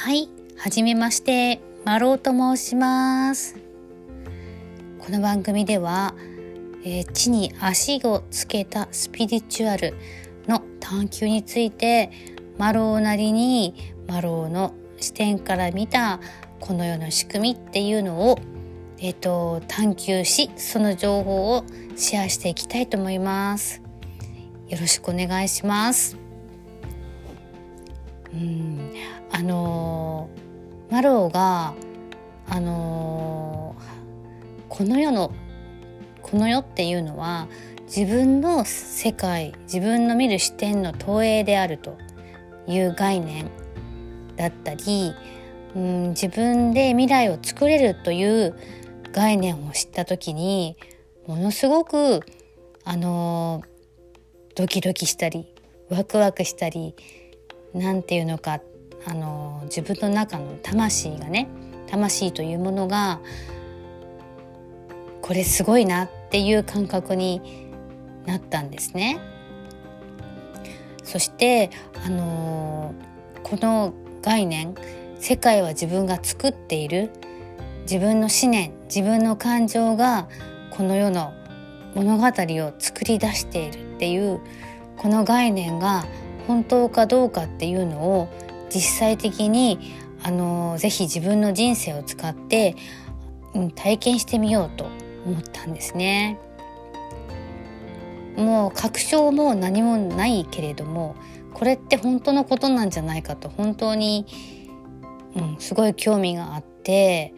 はい、はじめまして、マロと申します。この番組では、えー地に足をつけたスピリチュアルの探求について、マローなりにマローの視点から見たこの世の仕組みっていうのを、えー、と探求し、その情報をシェアしていきたいと思います。よろしくお願いします。うん、あのーマローがあのーこの世のこの世っていうのは自分の世界自分の見る視点の投影であるという概念だったり、うん、自分で未来を作れるという概念を知った時にものすごくあのードキドキしたりワクワクしたりなんていうのかあの自分の中の魂がね魂というものがこれすごいなっていう感覚になったんですね。そしてあのこの概念世界は自分が作っている自分の思念自分の感情がこの世の物語を作り出しているっていうこの概念が本当かどうかっていうのを実際的にあのぜひ自分の人生を使って、うん体験してみようと思ったんですね。もう確証も何もないけれどもこれって本当のことなんじゃないかと本当に、うん、すごい興味があって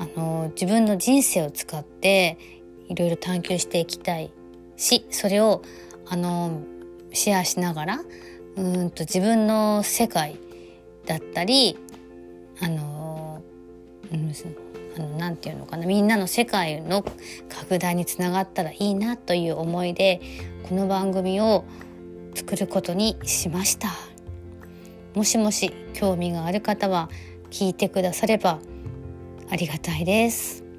あの自分の人生を使っていろいろ探求していきたいしそれをあのシェアしながらうんと自分の世界だったりあの、うん、ていうのかなみんなの世界の拡大につながったらいいなという思いでこの番組を作ることにしました。もしもし興味がある方は聞いてくださればありがたいです。